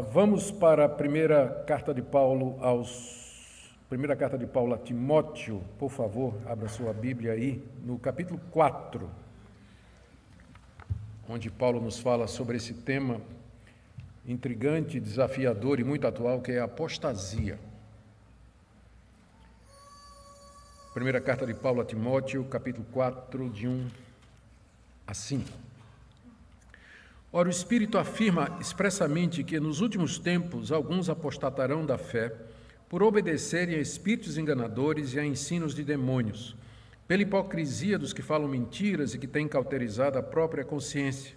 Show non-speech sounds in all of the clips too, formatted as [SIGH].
Vamos para a primeira carta de Paulo aos primeira carta de Paulo a Timóteo, por favor, abra sua Bíblia aí, no capítulo 4, onde Paulo nos fala sobre esse tema intrigante, desafiador e muito atual, que é a apostasia. Primeira carta de Paulo a Timóteo, capítulo 4, de 1 a 5. Ora, o Espírito afirma expressamente que nos últimos tempos alguns apostatarão da fé por obedecerem a espíritos enganadores e a ensinos de demônios, pela hipocrisia dos que falam mentiras e que têm cauterizado a própria consciência,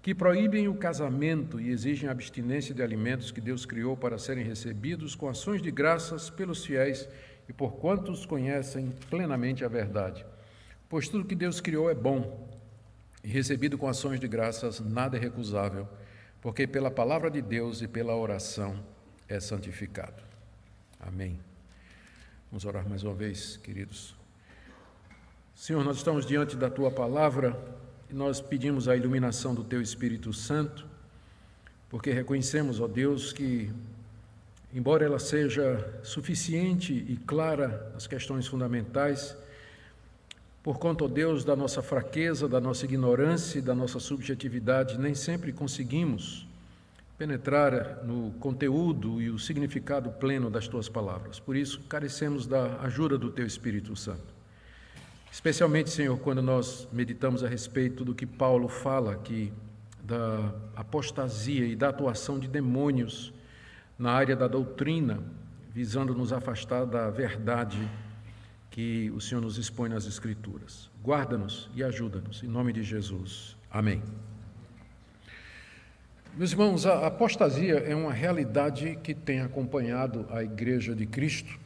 que proíbem o casamento e exigem a abstinência de alimentos que Deus criou para serem recebidos com ações de graças pelos fiéis e por quantos conhecem plenamente a verdade. Pois tudo que Deus criou é bom e recebido com ações de graças, nada é recusável, porque pela palavra de Deus e pela oração é santificado. Amém. Vamos orar mais uma vez, queridos. Senhor, nós estamos diante da tua palavra e nós pedimos a iluminação do teu Espírito Santo, porque reconhecemos, ó Deus, que, embora ela seja suficiente e clara nas questões fundamentais, por conta, ó Deus, da nossa fraqueza, da nossa ignorância e da nossa subjetividade, nem sempre conseguimos penetrar no conteúdo e o significado pleno das tuas palavras. Por isso, carecemos da ajuda do teu Espírito Santo. Especialmente, Senhor, quando nós meditamos a respeito do que Paulo fala aqui da apostasia e da atuação de demônios na área da doutrina, visando nos afastar da verdade que o Senhor nos expõe nas Escrituras. Guarda-nos e ajuda-nos, em nome de Jesus. Amém. Meus irmãos, a apostasia é uma realidade que tem acompanhado a Igreja de Cristo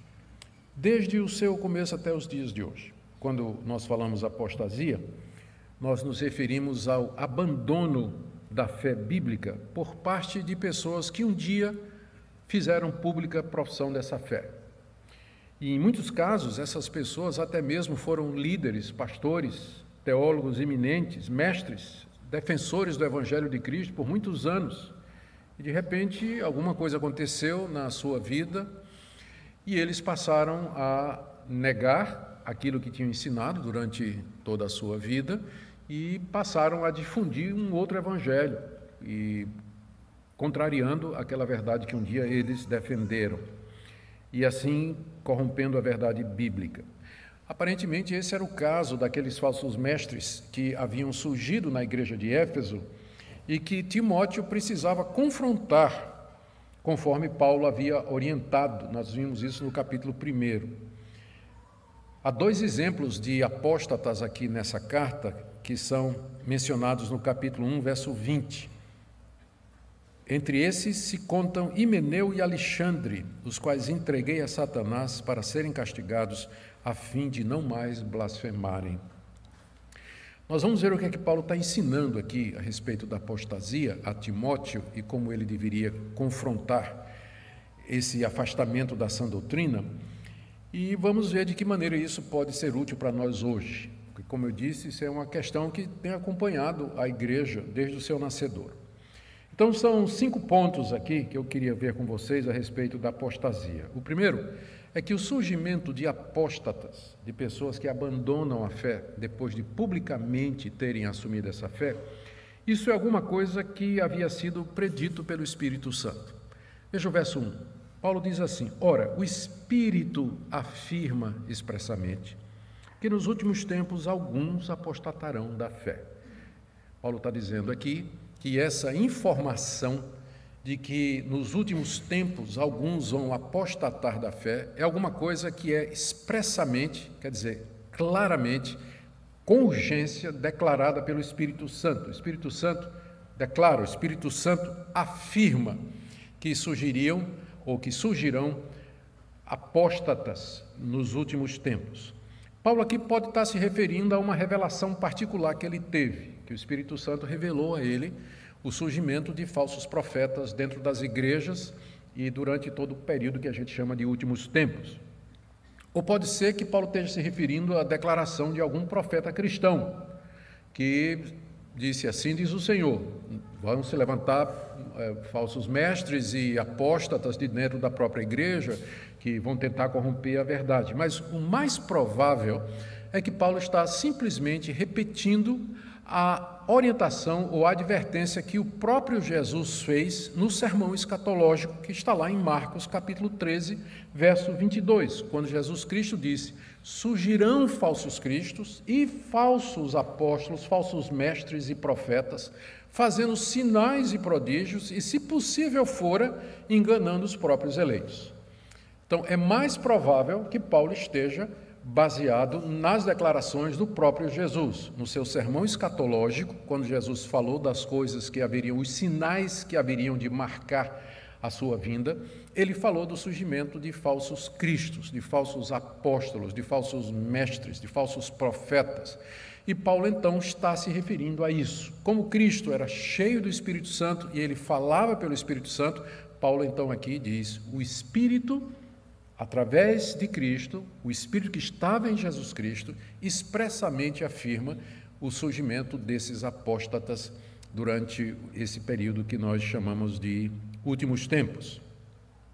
desde o seu começo até os dias de hoje. Quando nós falamos apostasia, nós nos referimos ao abandono da fé bíblica por parte de pessoas que um dia fizeram pública profissão dessa fé. E em muitos casos, essas pessoas até mesmo foram líderes, pastores, teólogos eminentes, mestres, defensores do Evangelho de Cristo por muitos anos. E de repente, alguma coisa aconteceu na sua vida e eles passaram a negar aquilo que tinham ensinado durante toda a sua vida e passaram a difundir um outro evangelho e contrariando aquela verdade que um dia eles defenderam e assim corrompendo a verdade bíblica. Aparentemente, esse era o caso daqueles falsos mestres que haviam surgido na igreja de Éfeso e que Timóteo precisava confrontar, conforme Paulo havia orientado. Nós vimos isso no capítulo 1. Há dois exemplos de apóstatas aqui nessa carta que são mencionados no capítulo 1, verso 20. Entre esses se contam Himeneu e Alexandre, os quais entreguei a Satanás para serem castigados, a fim de não mais blasfemarem. Nós vamos ver o que é que Paulo está ensinando aqui a respeito da apostasia a Timóteo e como ele deveria confrontar esse afastamento da sã doutrina. E vamos ver de que maneira isso pode ser útil para nós hoje. Porque, como eu disse, isso é uma questão que tem acompanhado a igreja desde o seu nascedor. Então, são cinco pontos aqui que eu queria ver com vocês a respeito da apostasia. O primeiro é que o surgimento de apóstatas, de pessoas que abandonam a fé depois de publicamente terem assumido essa fé, isso é alguma coisa que havia sido predito pelo Espírito Santo. Veja o verso 1. Paulo diz assim: Ora, o Espírito afirma expressamente que nos últimos tempos alguns apostatarão da fé. Paulo está dizendo aqui que essa informação de que nos últimos tempos alguns vão apostatar da fé é alguma coisa que é expressamente, quer dizer, claramente, com urgência declarada pelo Espírito Santo. O Espírito Santo declara, o Espírito Santo afirma que surgiriam ou que surgirão apóstatas nos últimos tempos. Paulo aqui pode estar se referindo a uma revelação particular que ele teve que o Espírito Santo revelou a ele o surgimento de falsos profetas dentro das igrejas e durante todo o período que a gente chama de últimos tempos. Ou pode ser que Paulo esteja se referindo à declaração de algum profeta cristão, que disse: Assim diz o Senhor: vão se levantar é, falsos mestres e apóstatas de dentro da própria igreja que vão tentar corromper a verdade. Mas o mais provável é que Paulo está simplesmente repetindo a orientação ou a advertência que o próprio Jesus fez no sermão escatológico que está lá em Marcos capítulo 13, verso 22, quando Jesus Cristo disse: Surgirão falsos cristos e falsos apóstolos, falsos mestres e profetas, fazendo sinais e prodígios e, se possível fora, enganando os próprios eleitos. Então, é mais provável que Paulo esteja baseado nas declarações do próprio Jesus, no seu sermão escatológico, quando Jesus falou das coisas que haveriam, os sinais que haveriam de marcar a sua vinda, ele falou do surgimento de falsos cristos, de falsos apóstolos, de falsos mestres, de falsos profetas. E Paulo então está se referindo a isso. Como Cristo era cheio do Espírito Santo e ele falava pelo Espírito Santo, Paulo então aqui diz: o Espírito através de Cristo, o Espírito que estava em Jesus Cristo, expressamente afirma o surgimento desses apóstatas durante esse período que nós chamamos de últimos tempos.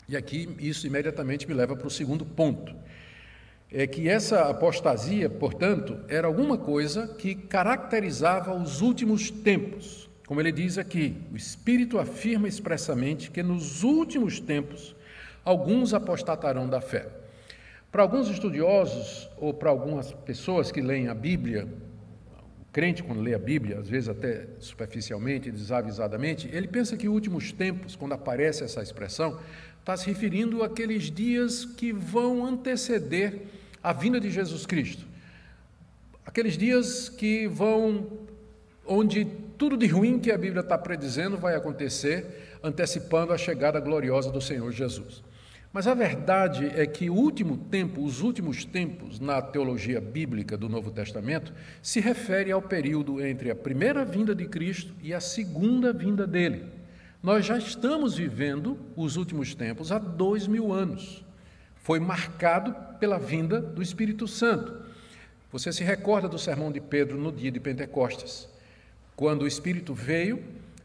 E aqui isso imediatamente me leva para o segundo ponto. É que essa apostasia, portanto, era alguma coisa que caracterizava os últimos tempos. Como ele diz aqui, o Espírito afirma expressamente que nos últimos tempos alguns apostatarão da fé. Para alguns estudiosos, ou para algumas pessoas que leem a Bíblia, o crente, quando lê a Bíblia, às vezes até superficialmente, desavisadamente, ele pensa que últimos tempos, quando aparece essa expressão, está se referindo àqueles dias que vão anteceder a vinda de Jesus Cristo. Aqueles dias que vão, onde tudo de ruim que a Bíblia está predizendo vai acontecer, antecipando a chegada gloriosa do Senhor Jesus. Mas a verdade é que o último tempo, os últimos tempos na teologia bíblica do Novo Testamento, se refere ao período entre a primeira vinda de Cristo e a segunda vinda dele. Nós já estamos vivendo os últimos tempos há dois mil anos. Foi marcado pela vinda do Espírito Santo. Você se recorda do sermão de Pedro no dia de Pentecostes? Quando o Espírito veio,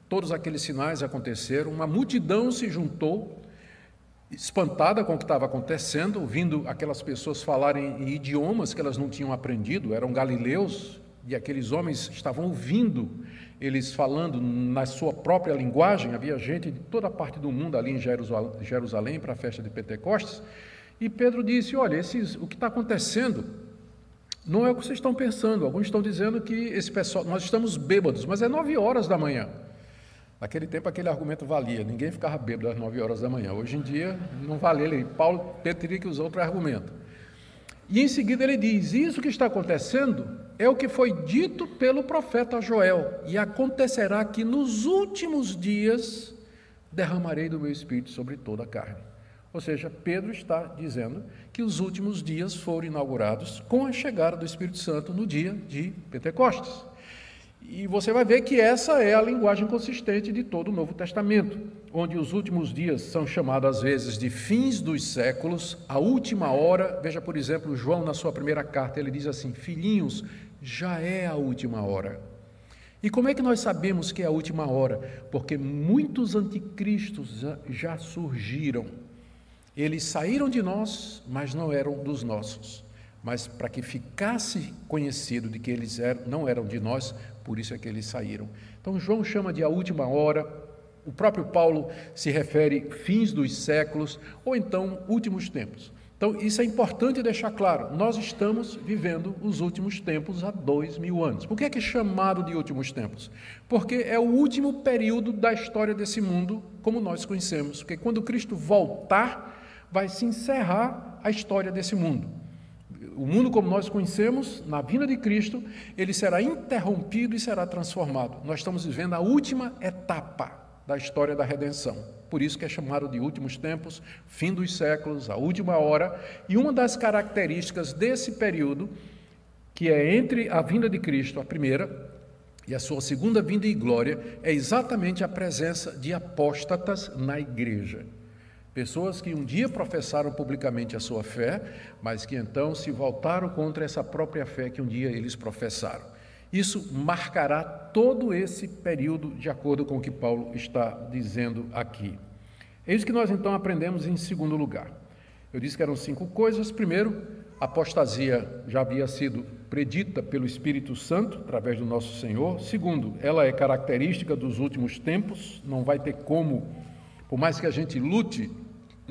todos aqueles sinais aconteceram, uma multidão se juntou espantada com o que estava acontecendo, ouvindo aquelas pessoas falarem em idiomas que elas não tinham aprendido, eram galileus, e aqueles homens estavam ouvindo eles falando na sua própria linguagem. Havia gente de toda parte do mundo ali em Jerusalém para a festa de Pentecostes. E Pedro disse: Olha, esses, o que está acontecendo não é o que vocês estão pensando. Alguns estão dizendo que esse pessoal, nós estamos bêbados, mas é nove horas da manhã. Naquele tempo aquele argumento valia, ninguém ficava bêbado às 9 horas da manhã. Hoje em dia não vale ele. Paulo teria que usar outro argumento. E em seguida ele diz: Isso que está acontecendo é o que foi dito pelo profeta Joel, e acontecerá que nos últimos dias derramarei do meu espírito sobre toda a carne. Ou seja, Pedro está dizendo que os últimos dias foram inaugurados com a chegada do Espírito Santo no dia de Pentecostes. E você vai ver que essa é a linguagem consistente de todo o Novo Testamento, onde os últimos dias são chamados às vezes de fins dos séculos, a última hora. Veja, por exemplo, João na sua primeira carta, ele diz assim: Filhinhos, já é a última hora. E como é que nós sabemos que é a última hora? Porque muitos anticristos já surgiram. Eles saíram de nós, mas não eram dos nossos. Mas para que ficasse conhecido de que eles eram, não eram de nós, por isso é que eles saíram. Então, João chama de a última hora, o próprio Paulo se refere fins dos séculos, ou então últimos tempos. Então, isso é importante deixar claro. Nós estamos vivendo os últimos tempos há dois mil anos. Por que é, que é chamado de últimos tempos? Porque é o último período da história desse mundo como nós conhecemos. Porque quando Cristo voltar, vai se encerrar a história desse mundo o mundo como nós conhecemos, na vinda de Cristo, ele será interrompido e será transformado. Nós estamos vivendo a última etapa da história da redenção. Por isso que é chamado de últimos tempos, fim dos séculos, a última hora. E uma das características desse período, que é entre a vinda de Cristo, a primeira, e a sua segunda vinda em glória, é exatamente a presença de apóstatas na igreja. Pessoas que um dia professaram publicamente a sua fé, mas que então se voltaram contra essa própria fé que um dia eles professaram. Isso marcará todo esse período, de acordo com o que Paulo está dizendo aqui. É isso que nós então aprendemos em segundo lugar. Eu disse que eram cinco coisas. Primeiro, a apostasia já havia sido predita pelo Espírito Santo através do nosso Senhor. Segundo, ela é característica dos últimos tempos, não vai ter como, por mais que a gente lute,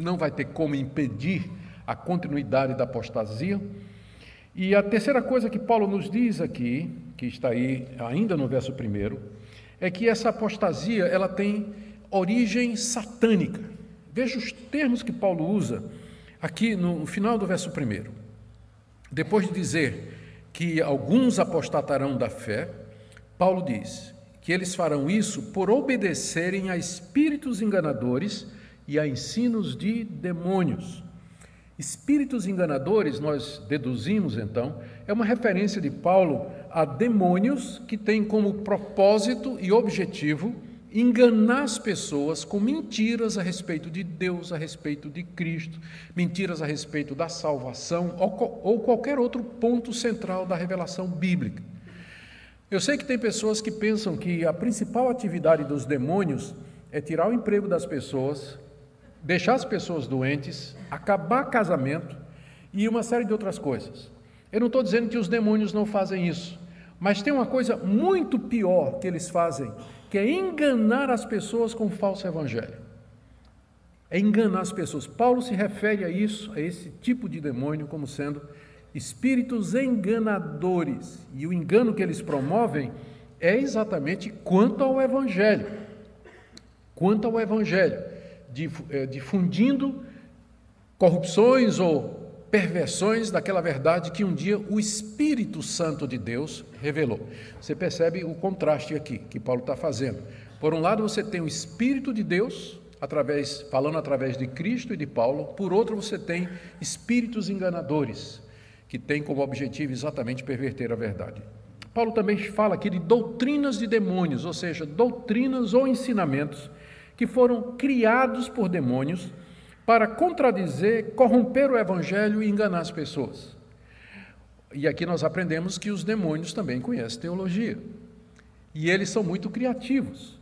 não vai ter como impedir a continuidade da apostasia. E a terceira coisa que Paulo nos diz aqui, que está aí ainda no verso primeiro, é que essa apostasia ela tem origem satânica. Veja os termos que Paulo usa aqui no final do verso 1, depois de dizer que alguns apostatarão da fé, Paulo diz que eles farão isso por obedecerem a espíritos enganadores e a ensinos de demônios. Espíritos enganadores, nós deduzimos então, é uma referência de Paulo a demônios que têm como propósito e objetivo enganar as pessoas com mentiras a respeito de Deus, a respeito de Cristo, mentiras a respeito da salvação ou, ou qualquer outro ponto central da revelação bíblica. Eu sei que tem pessoas que pensam que a principal atividade dos demônios é tirar o emprego das pessoas, deixar as pessoas doentes, acabar casamento e uma série de outras coisas. Eu não estou dizendo que os demônios não fazem isso, mas tem uma coisa muito pior que eles fazem, que é enganar as pessoas com o falso evangelho. É enganar as pessoas. Paulo se refere a isso, a esse tipo de demônio, como sendo espíritos enganadores. E o engano que eles promovem é exatamente quanto ao evangelho. Quanto ao evangelho, difundindo corrupções ou perversões daquela verdade que um dia o Espírito Santo de Deus revelou. Você percebe o contraste aqui que Paulo está fazendo. Por um lado, você tem o Espírito de Deus através, falando através de Cristo e de Paulo. Por outro, você tem espíritos enganadores que têm como objetivo exatamente perverter a verdade. Paulo também fala aqui de doutrinas de demônios, ou seja, doutrinas ou ensinamentos que foram criados por demônios para contradizer, corromper o evangelho e enganar as pessoas. E aqui nós aprendemos que os demônios também conhecem teologia. E eles são muito criativos.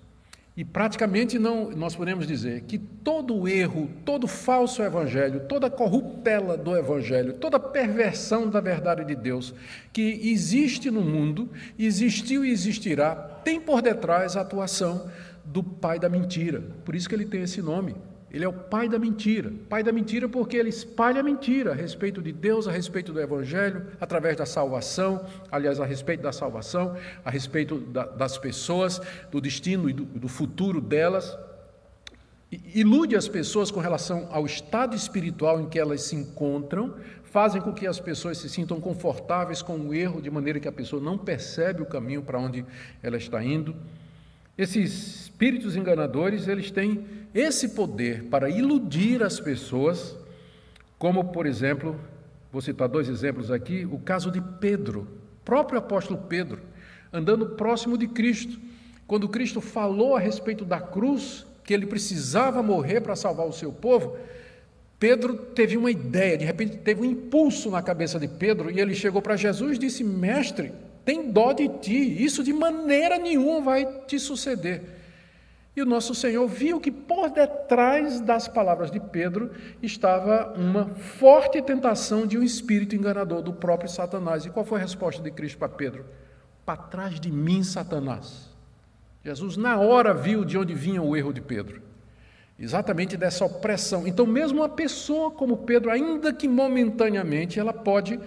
E praticamente não, nós podemos dizer que todo erro, todo falso evangelho, toda corruptela do evangelho, toda perversão da verdade de Deus que existe no mundo, existiu e existirá, tem por detrás a atuação do pai da mentira. Por isso que ele tem esse nome, ele é o pai da mentira. Pai da mentira porque ele espalha mentira a respeito de Deus, a respeito do Evangelho, através da salvação, aliás, a respeito da salvação, a respeito da, das pessoas, do destino e do, do futuro delas. Ilude as pessoas com relação ao estado espiritual em que elas se encontram, fazem com que as pessoas se sintam confortáveis com o erro, de maneira que a pessoa não percebe o caminho para onde ela está indo. Esses espíritos enganadores, eles têm esse poder para iludir as pessoas, como, por exemplo, vou citar dois exemplos aqui, o caso de Pedro, próprio apóstolo Pedro, andando próximo de Cristo. Quando Cristo falou a respeito da cruz, que ele precisava morrer para salvar o seu povo, Pedro teve uma ideia, de repente teve um impulso na cabeça de Pedro e ele chegou para Jesus e disse: Mestre, tem dó de ti, isso de maneira nenhuma vai te suceder. E o nosso Senhor viu que por detrás das palavras de Pedro estava uma forte tentação de um espírito enganador do próprio Satanás. E qual foi a resposta de Cristo para Pedro? Para trás de mim, Satanás. Jesus, na hora, viu de onde vinha o erro de Pedro. Exatamente dessa opressão. Então, mesmo uma pessoa como Pedro, ainda que momentaneamente, ela pode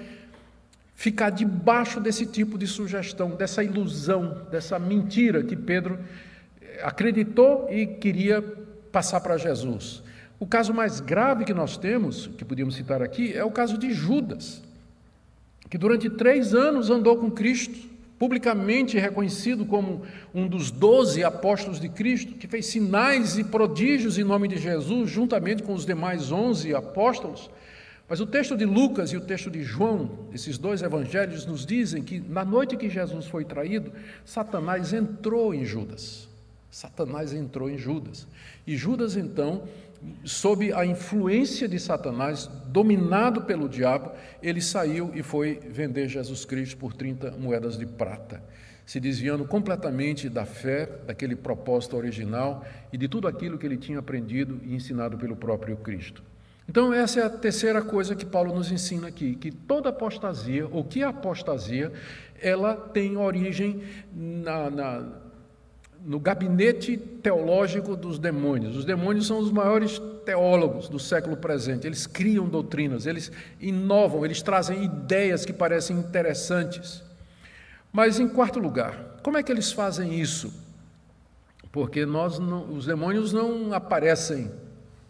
ficar debaixo desse tipo de sugestão, dessa ilusão, dessa mentira que Pedro eh, acreditou e queria passar para Jesus. O caso mais grave que nós temos, que podíamos citar aqui, é o caso de Judas, que durante três anos andou com Cristo, publicamente reconhecido como um dos doze apóstolos de Cristo, que fez sinais e prodígios em nome de Jesus, juntamente com os demais onze apóstolos. Mas o texto de Lucas e o texto de João, esses dois evangelhos, nos dizem que na noite que Jesus foi traído, Satanás entrou em Judas. Satanás entrou em Judas. E Judas, então, sob a influência de Satanás, dominado pelo diabo, ele saiu e foi vender Jesus Cristo por 30 moedas de prata, se desviando completamente da fé, daquele propósito original e de tudo aquilo que ele tinha aprendido e ensinado pelo próprio Cristo. Então, essa é a terceira coisa que Paulo nos ensina aqui, que toda apostasia, ou que apostasia, ela tem origem na, na no gabinete teológico dos demônios. Os demônios são os maiores teólogos do século presente. Eles criam doutrinas, eles inovam, eles trazem ideias que parecem interessantes. Mas, em quarto lugar, como é que eles fazem isso? Porque nós não, os demônios não aparecem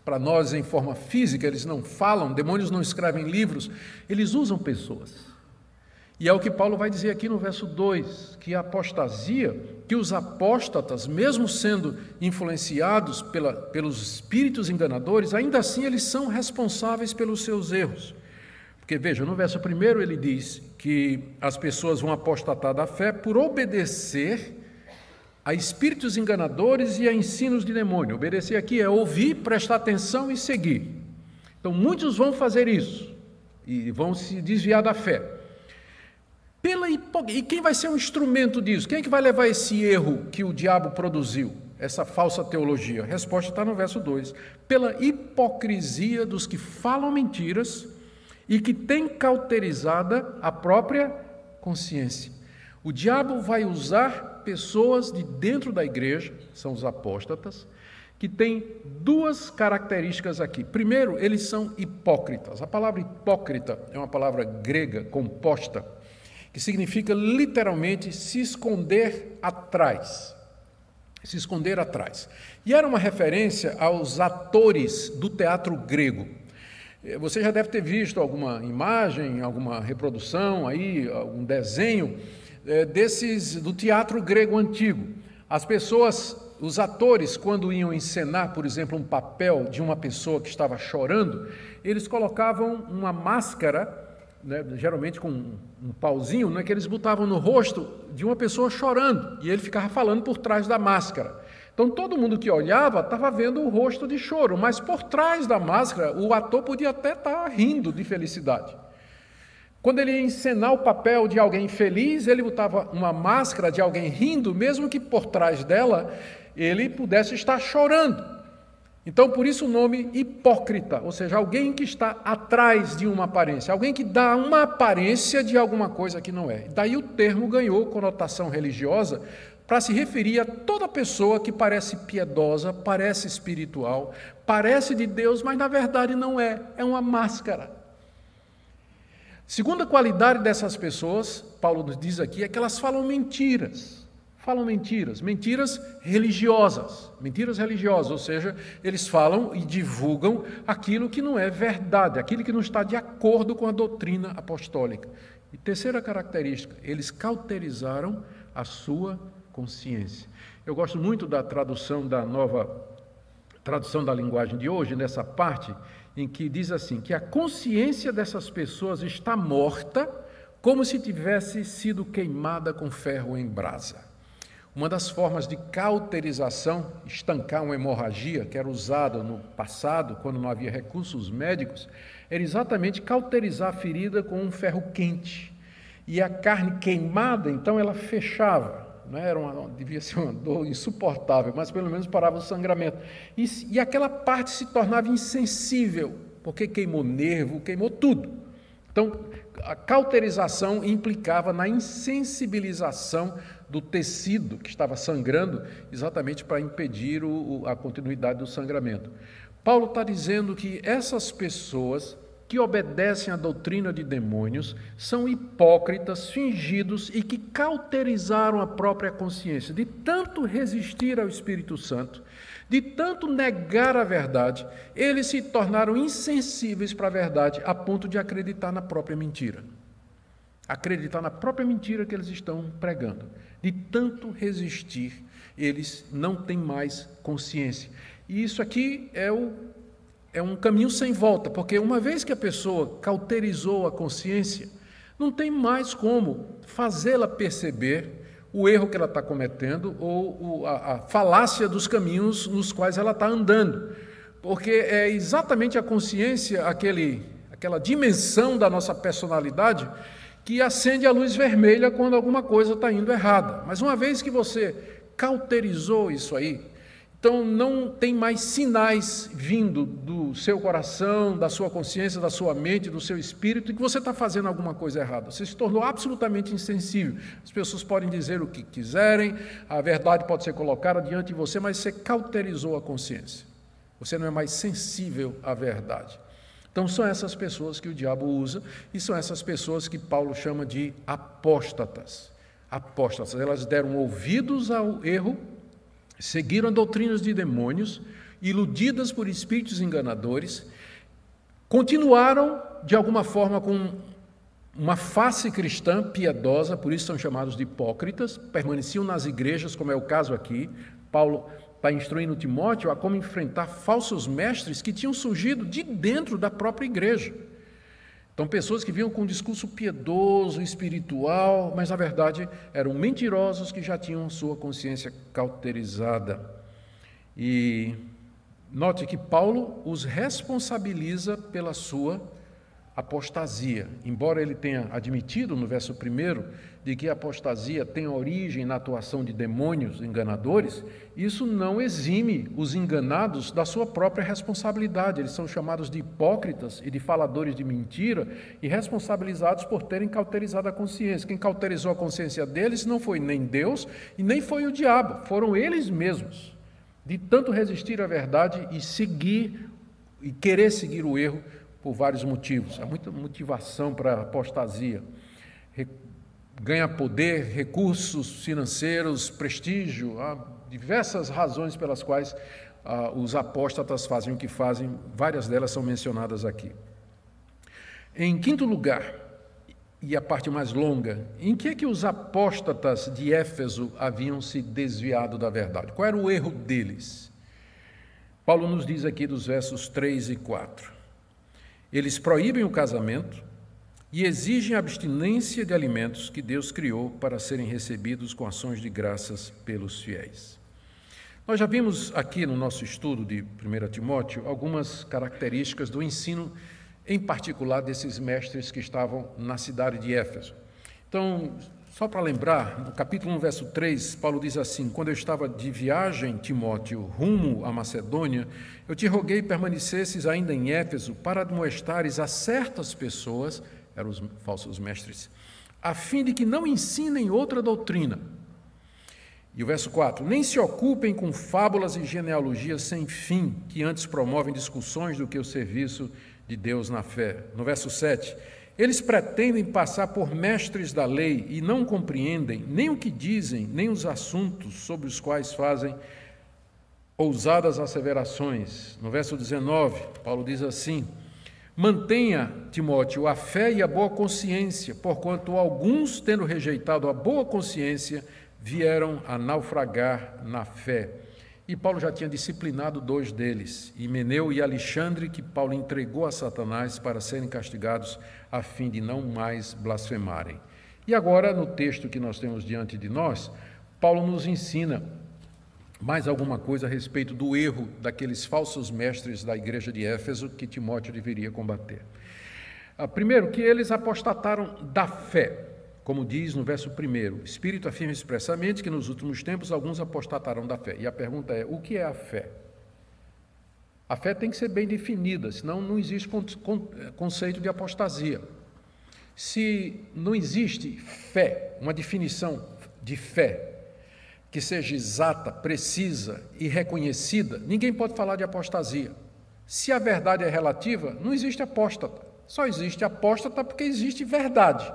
para nós em forma física, eles não falam, demônios não escrevem livros, eles usam pessoas. E é o que Paulo vai dizer aqui no verso 2, que a apostasia, que os apóstatas, mesmo sendo influenciados pela, pelos espíritos enganadores, ainda assim eles são responsáveis pelos seus erros. Porque veja, no verso 1 ele diz que as pessoas vão apostatar da fé por obedecer a espíritos enganadores e a ensinos de demônio. Obedecer aqui é ouvir, prestar atenção e seguir. Então muitos vão fazer isso e vão se desviar da fé. Pela E quem vai ser um instrumento disso? Quem é que vai levar esse erro que o diabo produziu? Essa falsa teologia? A resposta está no verso 2. Pela hipocrisia dos que falam mentiras e que têm cauterizada a própria consciência. O diabo vai usar pessoas de dentro da igreja, são os apóstatas, que têm duas características aqui. Primeiro, eles são hipócritas. A palavra hipócrita é uma palavra grega composta que significa literalmente se esconder atrás. Se esconder atrás. E era uma referência aos atores do teatro grego. Eh, você já deve ter visto alguma imagem, alguma reprodução aí, algum desenho é, desses do teatro grego antigo. As pessoas, os atores, quando iam encenar, por exemplo, um papel de uma pessoa que estava chorando, eles colocavam uma máscara né, geralmente com um, um pauzinho, né, que eles botavam no rosto de uma pessoa chorando, e ele ficava falando por trás da máscara. Então todo mundo que olhava estava vendo o rosto de choro, mas por trás da máscara o ator podia até estar rindo de felicidade. Quando ele ia encenar o papel de alguém feliz, ele botava uma máscara de alguém rindo, mesmo que por trás dela ele pudesse estar chorando. Então, por isso o nome hipócrita, ou seja, alguém que está atrás de uma aparência, alguém que dá uma aparência de alguma coisa que não é. Daí o termo ganhou conotação religiosa para se referir a toda pessoa que parece piedosa, parece espiritual, parece de Deus, mas na verdade não é, é uma máscara. Segunda qualidade dessas pessoas, Paulo nos diz aqui, é que elas falam mentiras falam mentiras, mentiras religiosas, mentiras religiosas, ou seja, eles falam e divulgam aquilo que não é verdade, aquilo que não está de acordo com a doutrina apostólica. E terceira característica, eles cauterizaram a sua consciência. Eu gosto muito da tradução da nova tradução da linguagem de hoje, nessa parte em que diz assim: que a consciência dessas pessoas está morta, como se tivesse sido queimada com ferro em brasa. Uma das formas de cauterização, estancar uma hemorragia, que era usada no passado, quando não havia recursos médicos, era exatamente cauterizar a ferida com um ferro quente. E a carne queimada, então, ela fechava. Né? Era uma, devia ser uma dor insuportável, mas pelo menos parava o sangramento. E, e aquela parte se tornava insensível, porque queimou nervo, queimou tudo. Então, a cauterização implicava na insensibilização do tecido que estava sangrando, exatamente para impedir o, a continuidade do sangramento. Paulo está dizendo que essas pessoas que obedecem à doutrina de demônios são hipócritas, fingidos e que cauterizaram a própria consciência. De tanto resistir ao Espírito Santo, de tanto negar a verdade, eles se tornaram insensíveis para a verdade a ponto de acreditar na própria mentira. Acreditar na própria mentira que eles estão pregando. De tanto resistir, eles não têm mais consciência. E isso aqui é, o, é um caminho sem volta, porque uma vez que a pessoa cauterizou a consciência, não tem mais como fazê-la perceber o erro que ela está cometendo ou a, falácia dos caminhos nos quais ela está andando. porque é exatamente a consciência, aquele, aquela dimensão da nossa personalidade que acende a luz vermelha quando alguma coisa está indo errada. Mas uma vez que você cauterizou isso aí, então não tem mais sinais vindo do seu coração, da sua consciência, da sua mente, do seu espírito, que você está fazendo alguma coisa errada. Você se tornou absolutamente insensível. As pessoas podem dizer o que quiserem, a verdade pode ser colocada diante de você, mas você cauterizou a consciência. Você não é mais sensível à verdade. Então são essas pessoas que o diabo usa e são essas pessoas que Paulo chama de apóstatas. Apóstatas, elas deram ouvidos ao erro seguiram doutrinas de demônios, iludidas por espíritos enganadores, continuaram de alguma forma com uma face cristã piedosa, por isso são chamados de hipócritas, permaneciam nas igrejas, como é o caso aqui. Paulo está instruindo Timóteo a como enfrentar falsos mestres que tinham surgido de dentro da própria igreja. Então, pessoas que vinham com um discurso piedoso, espiritual, mas na verdade eram mentirosos que já tinham sua consciência cauterizada. E note que Paulo os responsabiliza pela sua apostasia. Embora ele tenha admitido no verso 1 de que a apostasia tem origem na atuação de demônios enganadores, isso não exime os enganados da sua própria responsabilidade. Eles são chamados de hipócritas e de faladores de mentira e responsabilizados por terem cauterizado a consciência. Quem cauterizou a consciência deles não foi nem Deus e nem foi o diabo, foram eles mesmos. De tanto resistir à verdade e seguir e querer seguir o erro por vários motivos. Há muita motivação para a apostasia. Ganha poder, recursos financeiros, prestígio, há diversas razões pelas quais ah, os apóstatas fazem o que fazem, várias delas são mencionadas aqui. Em quinto lugar, e a parte mais longa, em que é que os apóstatas de Éfeso haviam se desviado da verdade? Qual era o erro deles? Paulo nos diz aqui dos versos 3 e 4. Eles proíbem o casamento e exigem a abstinência de alimentos que Deus criou para serem recebidos com ações de graças pelos fiéis. Nós já vimos aqui no nosso estudo de 1 Timóteo algumas características do ensino, em particular desses mestres que estavam na cidade de Éfeso. Então, só para lembrar, no capítulo 1, verso 3, Paulo diz assim: Quando eu estava de viagem, Timóteo, rumo à Macedônia, eu te roguei permanecesses ainda em Éfeso para admoestares a certas pessoas, eram os falsos mestres, a fim de que não ensinem outra doutrina. E o verso 4: Nem se ocupem com fábulas e genealogias sem fim, que antes promovem discussões do que o serviço de Deus na fé. No verso 7, eles pretendem passar por mestres da lei e não compreendem nem o que dizem, nem os assuntos sobre os quais fazem ousadas asseverações. No verso 19, Paulo diz assim: Mantenha, Timóteo, a fé e a boa consciência, porquanto alguns, tendo rejeitado a boa consciência, vieram a naufragar na fé. E Paulo já tinha disciplinado dois deles, Himeneu e Alexandre, que Paulo entregou a Satanás para serem castigados a fim de não mais blasfemarem. E agora, no texto que nós temos diante de nós, Paulo nos ensina mais alguma coisa a respeito do erro daqueles falsos mestres da igreja de Éfeso que Timóteo deveria combater. Ah, primeiro, que eles apostataram da fé, como diz no verso 1. O Espírito afirma expressamente que nos últimos tempos alguns apostatarão da fé. E a pergunta é: o que é a fé? A fé tem que ser bem definida, senão não existe conceito de apostasia. Se não existe fé, uma definição de fé que seja exata, precisa e reconhecida, ninguém pode falar de apostasia. Se a verdade é relativa, não existe apóstata. Só existe apóstata porque existe verdade.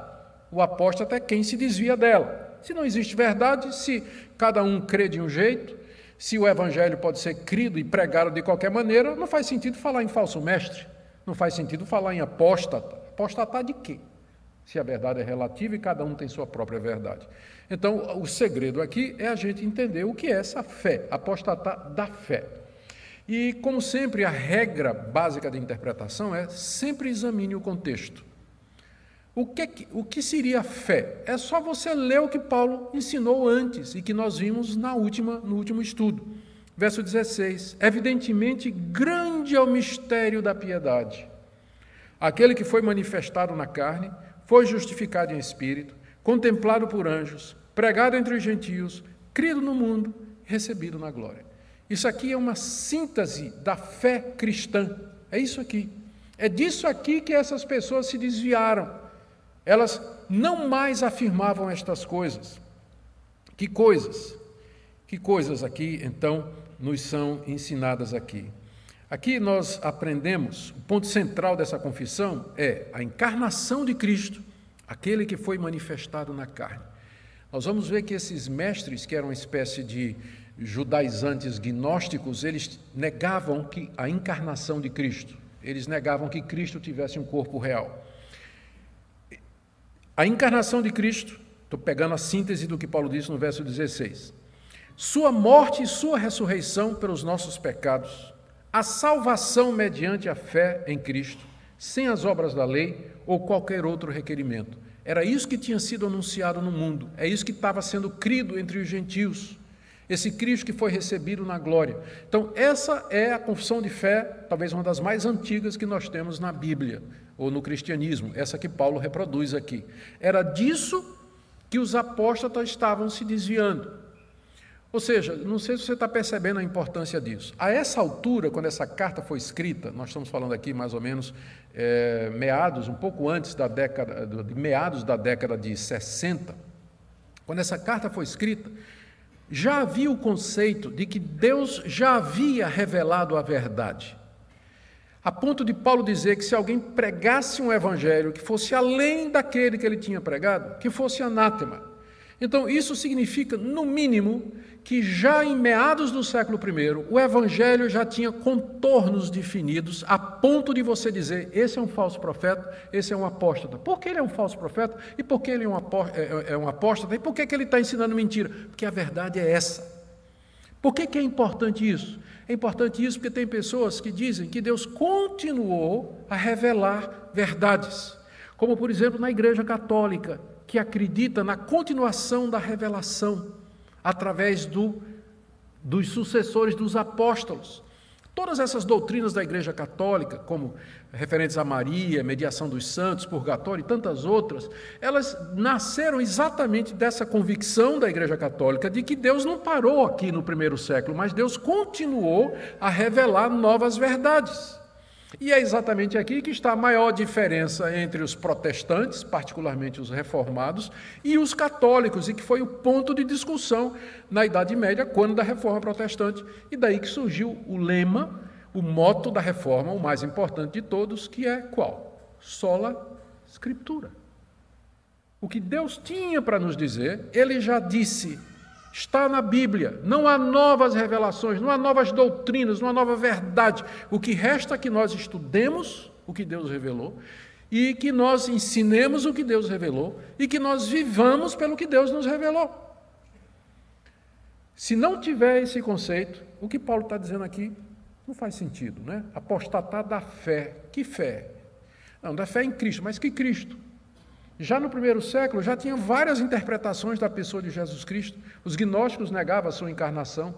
O apóstata é quem se desvia dela. Se não existe verdade, se cada um crê de um jeito, se o evangelho pode ser crido e pregado de qualquer maneira, não faz sentido falar em falso mestre, não faz sentido falar em apóstata. Apóstata de quê? Se a verdade é relativa e cada um tem sua própria verdade. Então, o segredo aqui é a gente entender o que é essa fé, apostatar da fé. E, como sempre, a regra básica de interpretação é sempre examine o contexto. O que, o que seria fé? É só você ler o que Paulo ensinou antes e que nós vimos na última, no último estudo. Verso 16: Evidentemente, grande é o mistério da piedade. Aquele que foi manifestado na carne, foi justificado em espírito, contemplado por anjos, pregado entre os gentios, crido no mundo, recebido na glória. Isso aqui é uma síntese da fé cristã. É isso aqui. É disso aqui que essas pessoas se desviaram. Elas não mais afirmavam estas coisas. Que coisas? Que coisas aqui, então, nos são ensinadas aqui? Aqui nós aprendemos, o ponto central dessa confissão é a encarnação de Cristo, aquele que foi manifestado na carne. Nós vamos ver que esses mestres, que eram uma espécie de judaizantes gnósticos, eles negavam que a encarnação de Cristo, eles negavam que Cristo tivesse um corpo real. A encarnação de Cristo, estou pegando a síntese do que Paulo disse no verso 16, sua morte e sua ressurreição pelos nossos pecados, a salvação mediante a fé em Cristo, sem as obras da lei ou qualquer outro requerimento. Era isso que tinha sido anunciado no mundo, é isso que estava sendo crido entre os gentios. Esse Cristo que foi recebido na glória. Então, essa é a confissão de fé, talvez uma das mais antigas que nós temos na Bíblia ou no cristianismo, essa que Paulo reproduz aqui. Era disso que os apóstolos estavam se desviando. Ou seja, não sei se você está percebendo a importância disso. A essa altura, quando essa carta foi escrita, nós estamos falando aqui mais ou menos é, meados, um pouco antes da década, meados da década de 60, quando essa carta foi escrita, já havia o conceito de que Deus já havia revelado a verdade. A ponto de Paulo dizer que se alguém pregasse um evangelho que fosse além daquele que ele tinha pregado, que fosse anátema. Então, isso significa, no mínimo, que já em meados do século I, o Evangelho já tinha contornos definidos, a ponto de você dizer: esse é um falso profeta, esse é um apóstata. Por que ele é um falso profeta? E por que ele é um é, é apóstata? E por que ele está ensinando mentira? Porque a verdade é essa. Por que, que é importante isso? É importante isso porque tem pessoas que dizem que Deus continuou a revelar verdades, como por exemplo na Igreja Católica, que acredita na continuação da revelação através do, dos sucessores dos apóstolos. Todas essas doutrinas da Igreja Católica, como referentes a Maria, mediação dos santos, purgatório e tantas outras, elas nasceram exatamente dessa convicção da Igreja Católica de que Deus não parou aqui no primeiro século, mas Deus continuou a revelar novas verdades. E é exatamente aqui que está a maior diferença entre os protestantes, particularmente os reformados, e os católicos, e que foi o ponto de discussão na Idade Média, quando da reforma protestante. E daí que surgiu o lema, o moto da reforma, o mais importante de todos, que é qual? Sola Scriptura. O que Deus tinha para nos dizer, ele já disse Está na Bíblia. Não há novas revelações, não há novas doutrinas, não há nova verdade. O que resta é que nós estudemos o que Deus revelou e que nós ensinemos o que Deus revelou e que nós vivamos pelo que Deus nos revelou. Se não tiver esse conceito, o que Paulo está dizendo aqui não faz sentido, né? Apostatar da fé. Que fé? Não, da fé em Cristo, mas que Cristo? Já no primeiro século, já tinha várias interpretações da pessoa de Jesus Cristo. Os gnósticos negavam a sua encarnação.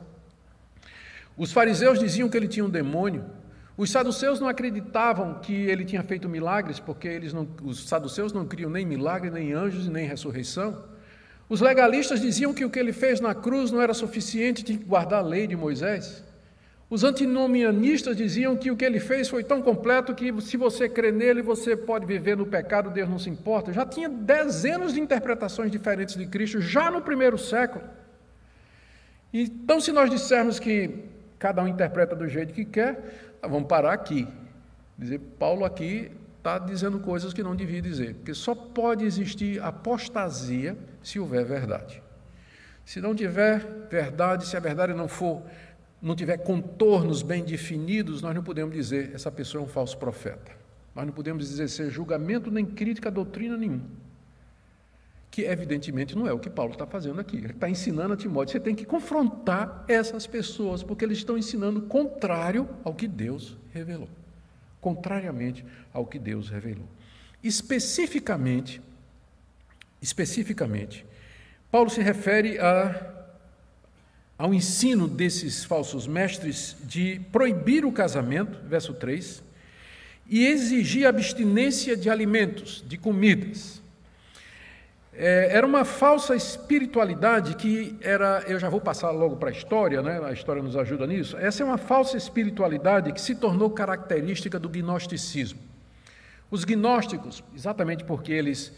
Os fariseus diziam que ele tinha um demônio. Os saduceus não acreditavam que ele tinha feito milagres, porque eles não, os saduceus não criam nem milagre, nem anjos e nem ressurreição. Os legalistas diziam que o que ele fez na cruz não era suficiente, tinha que guardar a lei de Moisés. Os antinomianistas diziam que o que ele fez foi tão completo que se você crê nele, você pode viver no pecado, Deus não se importa. Já tinha dezenas de interpretações diferentes de Cristo, já no primeiro século. Então, se nós dissermos que cada um interpreta do jeito que quer, vamos parar aqui. Dizer, Paulo aqui está dizendo coisas que não devia dizer, porque só pode existir apostasia se houver verdade. Se não tiver verdade, se a verdade não for não tiver contornos bem definidos, nós não podemos dizer essa pessoa é um falso profeta. Nós não podemos dizer ser julgamento nem crítica a doutrina nenhuma. Que evidentemente não é o que Paulo está fazendo aqui. Ele está ensinando a Timóteo, você tem que confrontar essas pessoas, porque eles estão ensinando contrário ao que Deus revelou. Contrariamente ao que Deus revelou. Especificamente, especificamente, Paulo se refere a ao ensino desses falsos mestres de proibir o casamento, verso 3, e exigir abstinência de alimentos, de comidas. É, era uma falsa espiritualidade que era, eu já vou passar logo para a história, né? a história nos ajuda nisso. Essa é uma falsa espiritualidade que se tornou característica do gnosticismo. Os gnósticos, exatamente porque eles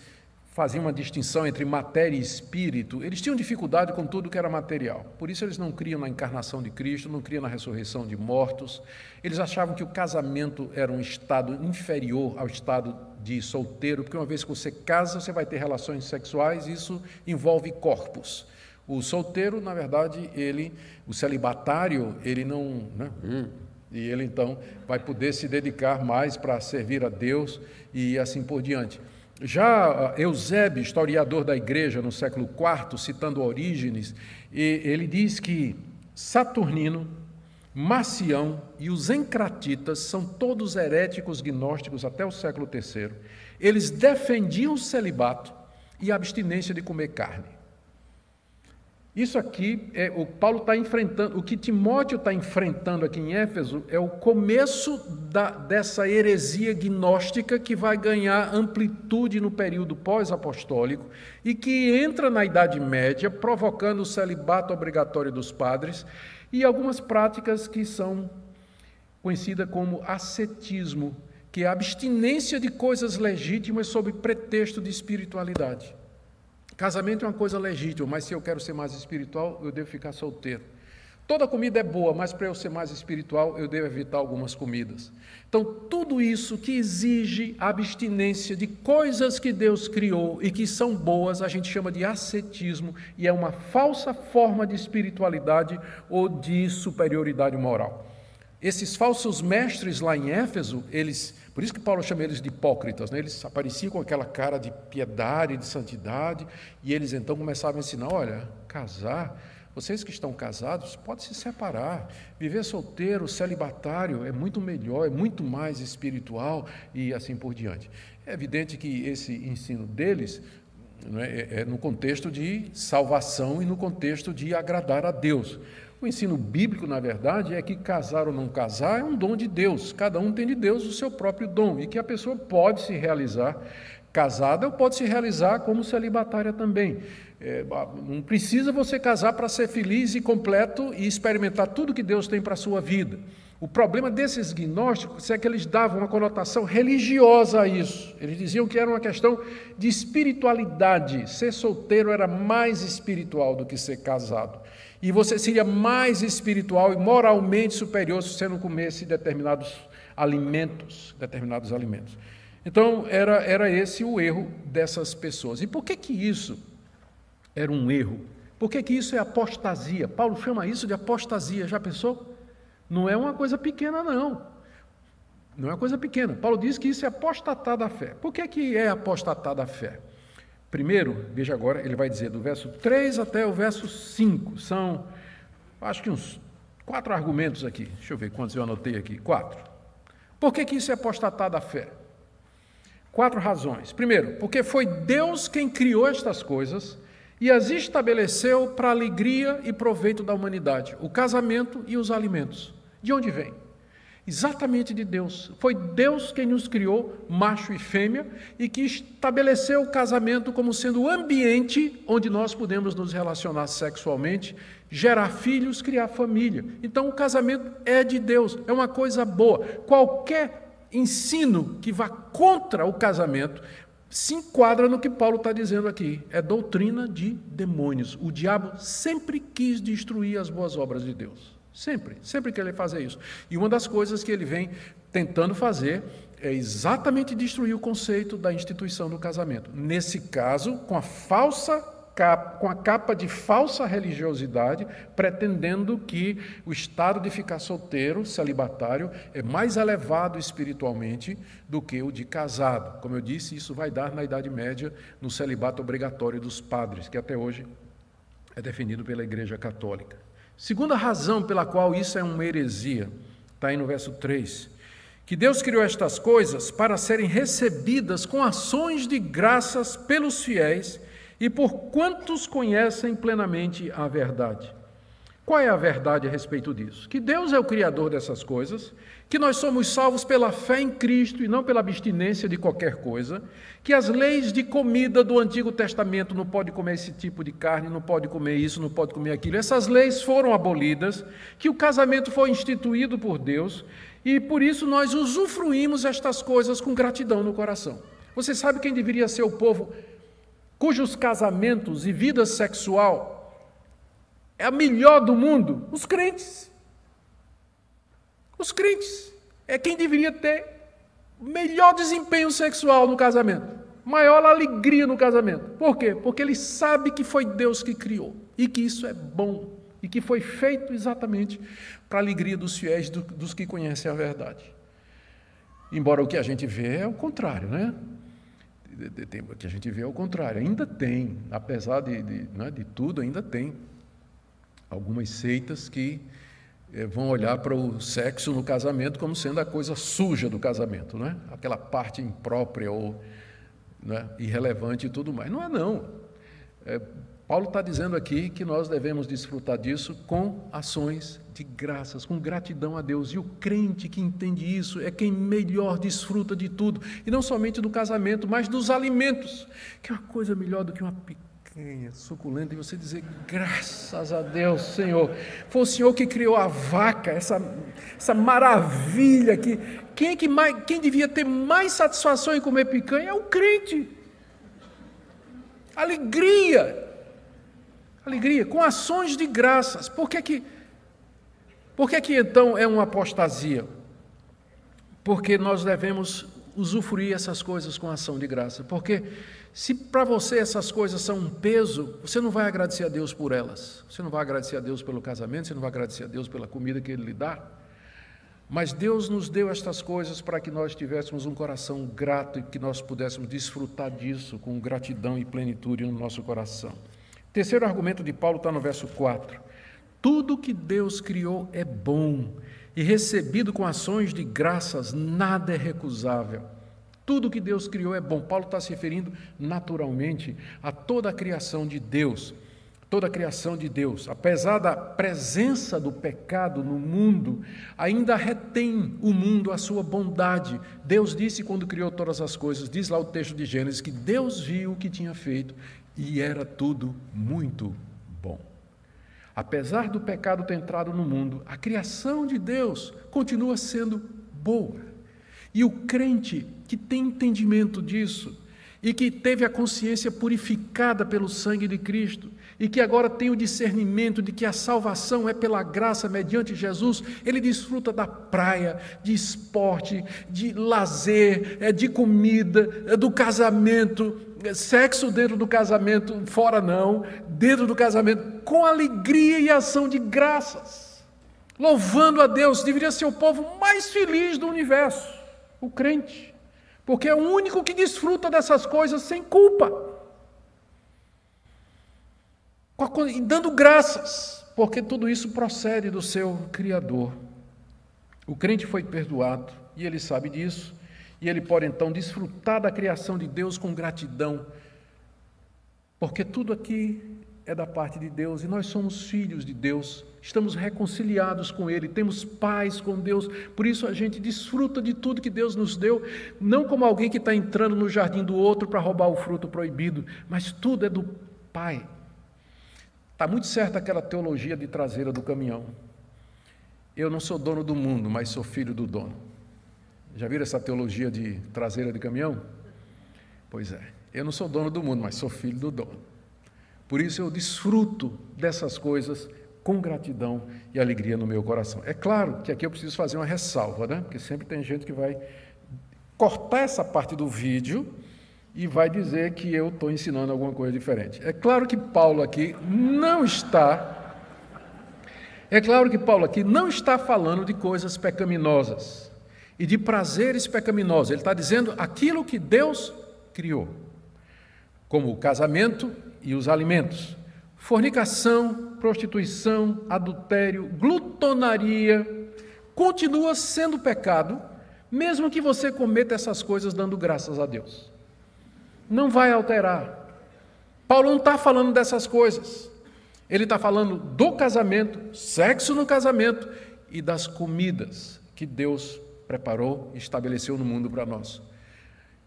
faziam uma distinção entre matéria e espírito, eles tinham dificuldade com tudo que era material. Por isso eles não criam na encarnação de Cristo, não criam na ressurreição de mortos. Eles achavam que o casamento era um estado inferior ao estado de solteiro, porque uma vez que você casa, você vai ter relações sexuais, isso envolve corpos. O solteiro, na verdade, ele, o celibatário, ele não, né? e ele então vai poder se dedicar mais para servir a Deus e assim por diante. Já Eusébio, historiador da igreja no século IV, citando Orígenes, ele diz que Saturnino, Marcião e os encratitas são todos heréticos gnósticos até o século III. Eles defendiam o celibato e a abstinência de comer carne. Isso aqui é o Paulo está enfrentando, o que Timóteo está enfrentando aqui em Éfeso é o começo da, dessa heresia gnóstica que vai ganhar amplitude no período pós-apostólico e que entra na Idade Média, provocando o celibato obrigatório dos padres e algumas práticas que são conhecidas como ascetismo, que é a abstinência de coisas legítimas sob pretexto de espiritualidade. Casamento é uma coisa legítima, mas se eu quero ser mais espiritual, eu devo ficar solteiro. Toda comida é boa, mas para eu ser mais espiritual, eu devo evitar algumas comidas. Então, tudo isso que exige abstinência de coisas que Deus criou e que são boas, a gente chama de ascetismo e é uma falsa forma de espiritualidade ou de superioridade moral. Esses falsos mestres lá em Éfeso, eles por isso que Paulo chama eles de hipócritas, né? eles apareciam com aquela cara de piedade, de santidade, e eles então começavam a ensinar: olha, casar, vocês que estão casados, pode se separar. Viver solteiro, celibatário, é muito melhor, é muito mais espiritual e assim por diante. É evidente que esse ensino deles é, é, é no contexto de salvação e no contexto de agradar a Deus. O ensino bíblico, na verdade, é que casar ou não casar é um dom de Deus. Cada um tem de Deus o seu próprio dom e que a pessoa pode se realizar casada ou pode se realizar como celibatária também. É, não precisa você casar para ser feliz e completo e experimentar tudo que Deus tem para a sua vida. O problema desses gnósticos é que eles davam uma conotação religiosa a isso. Eles diziam que era uma questão de espiritualidade. Ser solteiro era mais espiritual do que ser casado. E você seria mais espiritual e moralmente superior se você não comesse determinados alimentos, determinados alimentos. Então, era, era esse o erro dessas pessoas. E por que que isso era um erro? Por que que isso é apostasia? Paulo chama isso de apostasia, já pensou? Não é uma coisa pequena, não. Não é uma coisa pequena. Paulo diz que isso é apostatar da fé. Por que, que é apostatar da fé? Primeiro, veja agora, ele vai dizer do verso 3 até o verso 5. São, acho que uns quatro argumentos aqui. Deixa eu ver quantos eu anotei aqui. Quatro. Por que, que isso é apostatar da fé? Quatro razões. Primeiro, porque foi Deus quem criou estas coisas e as estabeleceu para alegria e proveito da humanidade: o casamento e os alimentos. De onde vem? Exatamente de Deus. Foi Deus quem nos criou, macho e fêmea, e que estabeleceu o casamento como sendo o ambiente onde nós podemos nos relacionar sexualmente, gerar filhos, criar família. Então o casamento é de Deus, é uma coisa boa. Qualquer ensino que vá contra o casamento se enquadra no que Paulo está dizendo aqui. É doutrina de demônios. O diabo sempre quis destruir as boas obras de Deus. Sempre, sempre que ele fazer isso. E uma das coisas que ele vem tentando fazer é exatamente destruir o conceito da instituição do casamento. Nesse caso, com a falsa com a capa de falsa religiosidade, pretendendo que o estado de ficar solteiro, celibatário, é mais elevado espiritualmente do que o de casado. Como eu disse, isso vai dar na Idade Média no celibato obrigatório dos padres, que até hoje é definido pela Igreja Católica. Segunda razão pela qual isso é uma heresia, está aí no verso 3. Que Deus criou estas coisas para serem recebidas com ações de graças pelos fiéis e por quantos conhecem plenamente a verdade. Qual é a verdade a respeito disso? Que Deus é o Criador dessas coisas, que nós somos salvos pela fé em Cristo e não pela abstinência de qualquer coisa, que as leis de comida do Antigo Testamento não pode comer esse tipo de carne, não pode comer isso, não pode comer aquilo. Essas leis foram abolidas, que o casamento foi instituído por Deus e por isso nós usufruímos estas coisas com gratidão no coração. Você sabe quem deveria ser o povo cujos casamentos e vida sexual é a melhor do mundo? Os crentes. Os crentes. É quem deveria ter melhor desempenho sexual no casamento, maior alegria no casamento. Por quê? Porque ele sabe que foi Deus que criou e que isso é bom e que foi feito exatamente para a alegria dos fiéis, do, dos que conhecem a verdade. Embora o que a gente vê é o contrário, né? O que a gente vê é o contrário. Ainda tem, apesar de, de, né, de tudo, ainda tem algumas seitas que eh, vão olhar para o sexo no casamento como sendo a coisa suja do casamento, né? aquela parte imprópria ou né, irrelevante e tudo mais. Não é, não. É, Paulo está dizendo aqui que nós devemos desfrutar disso com ações de graças, com gratidão a Deus. E o crente que entende isso é quem melhor desfruta de tudo, e não somente do casamento, mas dos alimentos, que é uma coisa melhor do que uma picanha é suculenta, e você dizer, graças a Deus, Senhor. Foi o Senhor que criou a vaca, essa, essa maravilha que quem, é que mais, quem devia ter mais satisfação em comer picanha é o crente. Alegria. Alegria, com ações de graças. Por que que, por que, que então é uma apostasia? Porque nós devemos usufruir essas coisas com ação de graça. Porque se para você essas coisas são um peso, você não vai agradecer a Deus por elas. Você não vai agradecer a Deus pelo casamento, você não vai agradecer a Deus pela comida que Ele lhe dá. Mas Deus nos deu estas coisas para que nós tivéssemos um coração grato e que nós pudéssemos desfrutar disso com gratidão e plenitude no nosso coração. Terceiro argumento de Paulo está no verso 4. Tudo que Deus criou é bom e recebido com ações de graças, nada é recusável. Tudo que Deus criou é bom. Paulo está se referindo naturalmente a toda a criação de Deus. Toda a criação de Deus, apesar da presença do pecado no mundo, ainda retém o mundo a sua bondade. Deus disse quando criou todas as coisas, diz lá o texto de Gênesis, que Deus viu o que tinha feito e era tudo muito bom. Apesar do pecado ter entrado no mundo, a criação de Deus continua sendo boa. E o crente que tem entendimento disso e que teve a consciência purificada pelo sangue de Cristo e que agora tem o discernimento de que a salvação é pela graça mediante Jesus, ele desfruta da praia, de esporte, de lazer, é, de comida, é, do casamento, é, sexo dentro do casamento, fora não, dentro do casamento, com alegria e ação de graças, louvando a Deus, deveria ser o povo mais feliz do universo o crente, porque é o único que desfruta dessas coisas sem culpa, dando graças, porque tudo isso procede do seu Criador. O crente foi perdoado e ele sabe disso, e ele pode então desfrutar da criação de Deus com gratidão, porque tudo aqui é da parte de Deus e nós somos filhos de Deus, estamos reconciliados com Ele, temos paz com Deus, por isso a gente desfruta de tudo que Deus nos deu, não como alguém que está entrando no jardim do outro para roubar o fruto proibido, mas tudo é do Pai. Está muito certa aquela teologia de traseira do caminhão. Eu não sou dono do mundo, mas sou filho do dono. Já viram essa teologia de traseira de caminhão? Pois é, eu não sou dono do mundo, mas sou filho do dono. Por isso eu desfruto dessas coisas com gratidão e alegria no meu coração. É claro que aqui eu preciso fazer uma ressalva, né? Porque sempre tem gente que vai cortar essa parte do vídeo e vai dizer que eu estou ensinando alguma coisa diferente. É claro que Paulo aqui não está. É claro que Paulo aqui não está falando de coisas pecaminosas e de prazeres pecaminosos. Ele está dizendo aquilo que Deus criou, como o casamento e os alimentos. Fornicação, prostituição, adultério, glutonaria, continua sendo pecado, mesmo que você cometa essas coisas dando graças a Deus. Não vai alterar. Paulo não está falando dessas coisas. Ele está falando do casamento, sexo no casamento e das comidas que Deus preparou e estabeleceu no mundo para nós.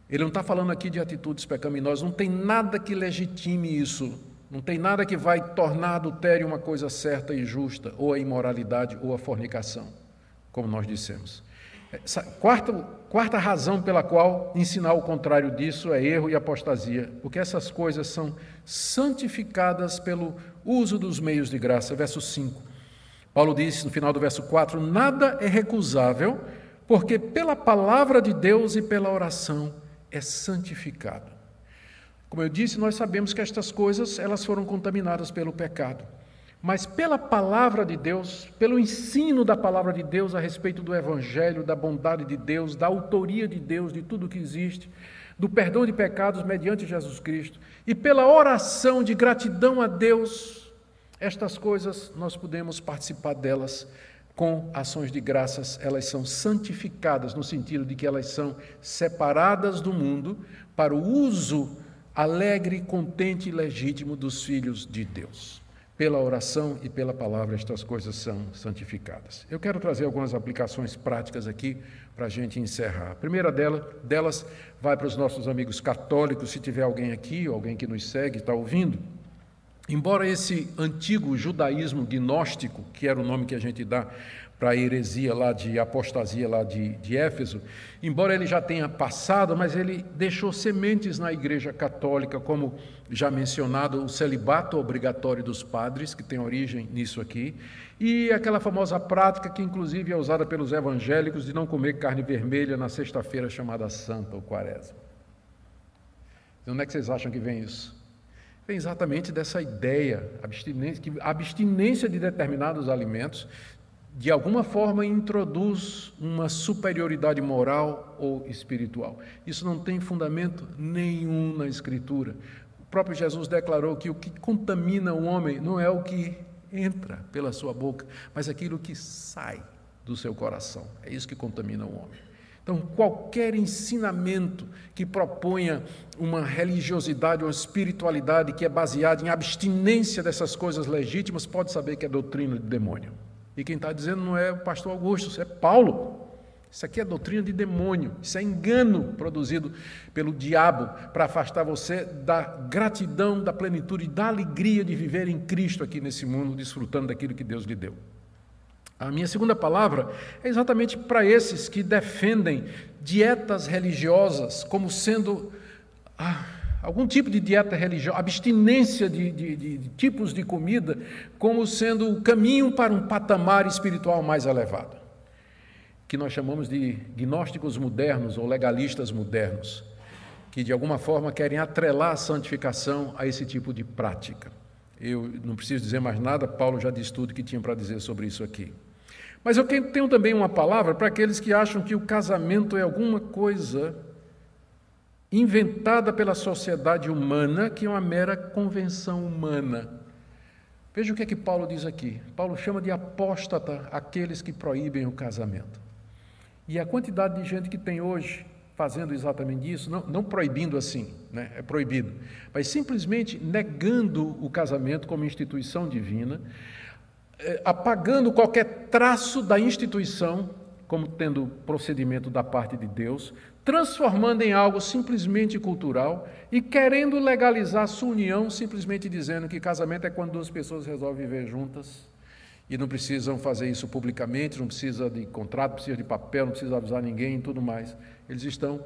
Ele não está falando aqui de atitudes pecaminosas, não tem nada que legitime isso, não tem nada que vai tornar adultério uma coisa certa e justa, ou a imoralidade, ou a fornicação, como nós dissemos. Quarta, quarta razão pela qual ensinar o contrário disso é erro e apostasia, porque essas coisas são santificadas pelo uso dos meios de graça. Verso 5. Paulo diz no final do verso 4: Nada é recusável, porque pela palavra de Deus e pela oração é santificado. Como eu disse, nós sabemos que estas coisas elas foram contaminadas pelo pecado mas pela palavra de Deus, pelo ensino da palavra de Deus a respeito do Evangelho, da bondade de Deus, da autoria de Deus, de tudo que existe, do perdão de pecados mediante Jesus Cristo, e pela oração de gratidão a Deus, estas coisas nós podemos participar delas com ações de graças, elas são santificadas, no sentido de que elas são separadas do mundo para o uso alegre, contente e legítimo dos filhos de Deus. Pela oração e pela palavra, estas coisas são santificadas. Eu quero trazer algumas aplicações práticas aqui para a gente encerrar. A primeira dela, delas vai para os nossos amigos católicos, se tiver alguém aqui, ou alguém que nos segue, está ouvindo. Embora esse antigo judaísmo gnóstico, que era o nome que a gente dá para a heresia lá de apostasia lá de, de Éfeso, embora ele já tenha passado, mas ele deixou sementes na Igreja Católica, como já mencionado, o celibato obrigatório dos padres, que tem origem nisso aqui, e aquela famosa prática que inclusive é usada pelos evangélicos de não comer carne vermelha na sexta-feira chamada Santa ou Quaresma. De onde é que vocês acham que vem isso? Vem exatamente dessa ideia, abstinência, que a abstinência de determinados alimentos de alguma forma introduz uma superioridade moral ou espiritual. Isso não tem fundamento nenhum na Escritura. O próprio Jesus declarou que o que contamina o homem não é o que entra pela sua boca, mas aquilo que sai do seu coração. É isso que contamina o homem. Então, qualquer ensinamento que proponha uma religiosidade, uma espiritualidade que é baseada em abstinência dessas coisas legítimas, pode saber que é doutrina de demônio. E quem está dizendo não é o pastor Augusto, é Paulo. Isso aqui é doutrina de demônio, isso é engano produzido pelo diabo para afastar você da gratidão, da plenitude, da alegria de viver em Cristo aqui nesse mundo, desfrutando daquilo que Deus lhe deu. A minha segunda palavra é exatamente para esses que defendem dietas religiosas como sendo. Ah, algum tipo de dieta religiosa, abstinência de, de, de, de tipos de comida, como sendo o caminho para um patamar espiritual mais elevado, que nós chamamos de gnósticos modernos ou legalistas modernos, que de alguma forma querem atrelar a santificação a esse tipo de prática. Eu não preciso dizer mais nada, Paulo já disse tudo que tinha para dizer sobre isso aqui. Mas eu tenho também uma palavra para aqueles que acham que o casamento é alguma coisa inventada pela sociedade humana, que é uma mera convenção humana. Veja o que é que Paulo diz aqui. Paulo chama de apóstata aqueles que proíbem o casamento. E a quantidade de gente que tem hoje fazendo exatamente isso, não, não proibindo assim, né? é proibido, mas simplesmente negando o casamento como instituição divina, apagando qualquer traço da instituição como tendo procedimento da parte de Deus, transformando em algo simplesmente cultural e querendo legalizar sua união, simplesmente dizendo que casamento é quando duas pessoas resolvem viver juntas e não precisam fazer isso publicamente, não precisa de contrato, não precisa de papel, não precisa avisar ninguém e tudo mais. Eles estão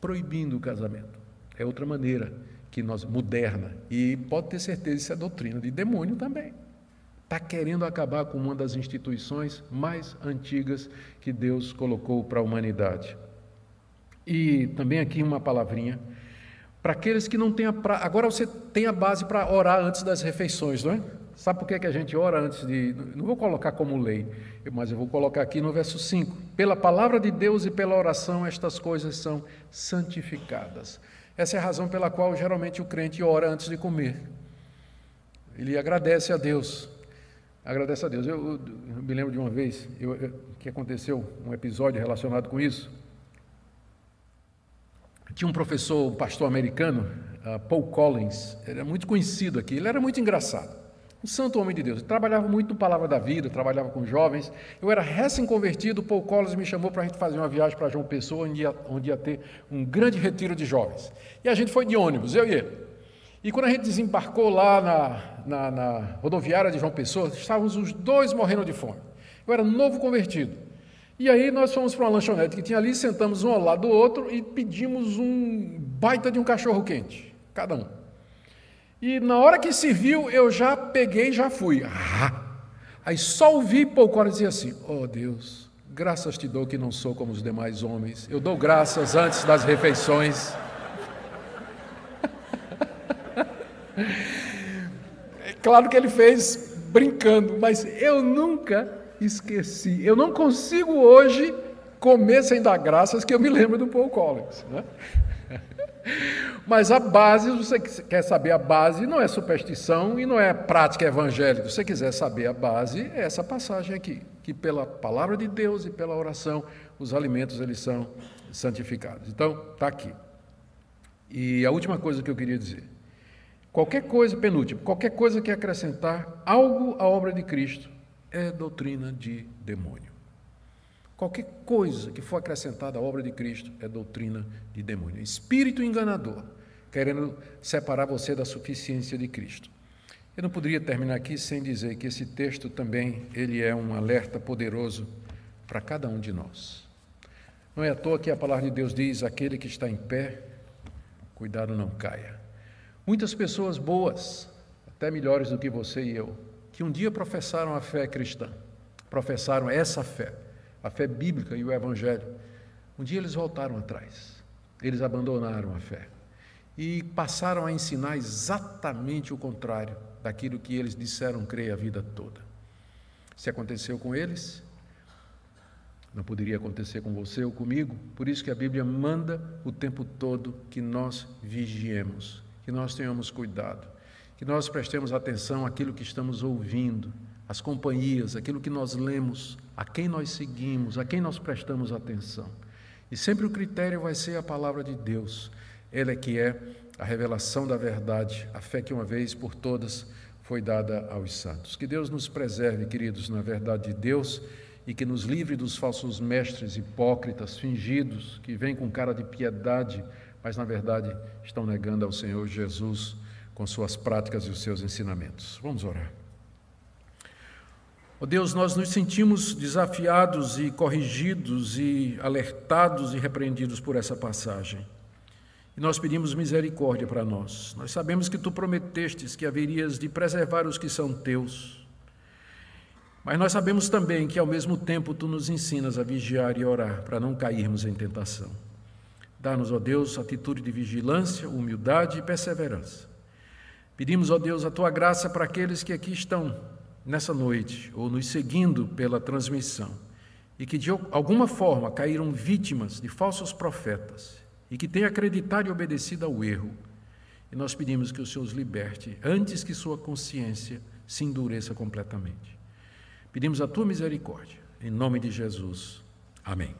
proibindo o casamento. É outra maneira que nós moderna e pode ter certeza isso é doutrina de demônio também. Está querendo acabar com uma das instituições mais antigas que Deus colocou para a humanidade. E também aqui uma palavrinha para aqueles que não têm a pra... agora você tem a base para orar antes das refeições, não é? Sabe por que, que a gente ora antes de. Não vou colocar como lei, mas eu vou colocar aqui no verso 5. Pela palavra de Deus e pela oração, estas coisas são santificadas. Essa é a razão pela qual geralmente o crente ora antes de comer. Ele agradece a Deus. Agradece a Deus. Eu, eu, eu me lembro de uma vez eu, que aconteceu um episódio relacionado com isso. Tinha um professor, um pastor americano, uh, Paul Collins, era muito conhecido aqui, ele era muito engraçado. Um santo homem de Deus. Ele trabalhava muito no Palavra da Vida, trabalhava com jovens. Eu era recém-convertido, Paul Collins me chamou para a gente fazer uma viagem para João Pessoa, onde ia, onde ia ter um grande retiro de jovens. E a gente foi de ônibus, eu e ele. E quando a gente desembarcou lá na, na, na rodoviária de João Pessoa, estávamos os dois morrendo de fome. Eu era novo convertido. E aí nós fomos para uma lanchonete que tinha ali, sentamos um ao lado do outro e pedimos um baita de um cachorro quente, cada um. E na hora que serviu, eu já peguei e já fui. Ah! Aí só ouvi Paulo dizer assim: Oh Deus, graças te dou que não sou como os demais homens. Eu dou graças antes das refeições. [LAUGHS] Claro que ele fez brincando, mas eu nunca esqueci. Eu não consigo hoje comer sem dar graças que eu me lembro do Paul Collins. Né? [LAUGHS] Mas a base, você quer saber a base, não é superstição e não é prática evangélica. Se você quiser saber a base, é essa passagem aqui, que pela palavra de Deus e pela oração, os alimentos eles são santificados. Então, está aqui. E a última coisa que eu queria dizer. Qualquer coisa, penúltimo, qualquer coisa que acrescentar algo à obra de Cristo é doutrina de demônio. Qualquer coisa que for acrescentada à obra de Cristo é doutrina de demônio. Espírito enganador, querendo separar você da suficiência de Cristo. Eu não poderia terminar aqui sem dizer que esse texto também ele é um alerta poderoso para cada um de nós. Não é à toa que a palavra de Deus diz: aquele que está em pé, cuidado não caia. Muitas pessoas boas, até melhores do que você e eu, que um dia professaram a fé cristã, professaram essa fé, a fé bíblica e o evangelho. Um dia eles voltaram atrás, eles abandonaram a fé e passaram a ensinar exatamente o contrário daquilo que eles disseram crer a vida toda. Se aconteceu com eles, não poderia acontecer com você ou comigo, por isso que a Bíblia manda o tempo todo que nós vigiemos, que nós tenhamos cuidado, que nós prestemos atenção àquilo que estamos ouvindo, as companhias, aquilo que nós lemos, a quem nós seguimos, a quem nós prestamos atenção. E sempre o critério vai ser a palavra de Deus. Ela é que é a revelação da verdade, a fé que uma vez por todas foi dada aos santos. Que Deus nos preserve, queridos, na verdade de Deus e que nos livre dos falsos mestres hipócritas, fingidos, que vêm com cara de piedade, mas na verdade estão negando ao Senhor Jesus com suas práticas e os seus ensinamentos. Vamos orar. Oh Deus, nós nos sentimos desafiados e corrigidos e alertados e repreendidos por essa passagem. E nós pedimos misericórdia para nós. Nós sabemos que tu prometestes que haverias de preservar os que são teus. Mas nós sabemos também que ao mesmo tempo tu nos ensinas a vigiar e orar para não cairmos em tentação. Dá-nos, ó Deus, atitude de vigilância, humildade e perseverança. Pedimos, ó Deus, a tua graça para aqueles que aqui estão nessa noite, ou nos seguindo pela transmissão, e que de alguma forma caíram vítimas de falsos profetas, e que têm acreditado e obedecido ao erro, e nós pedimos que o Senhor os liberte antes que sua consciência se endureça completamente. Pedimos a tua misericórdia, em nome de Jesus. Amém.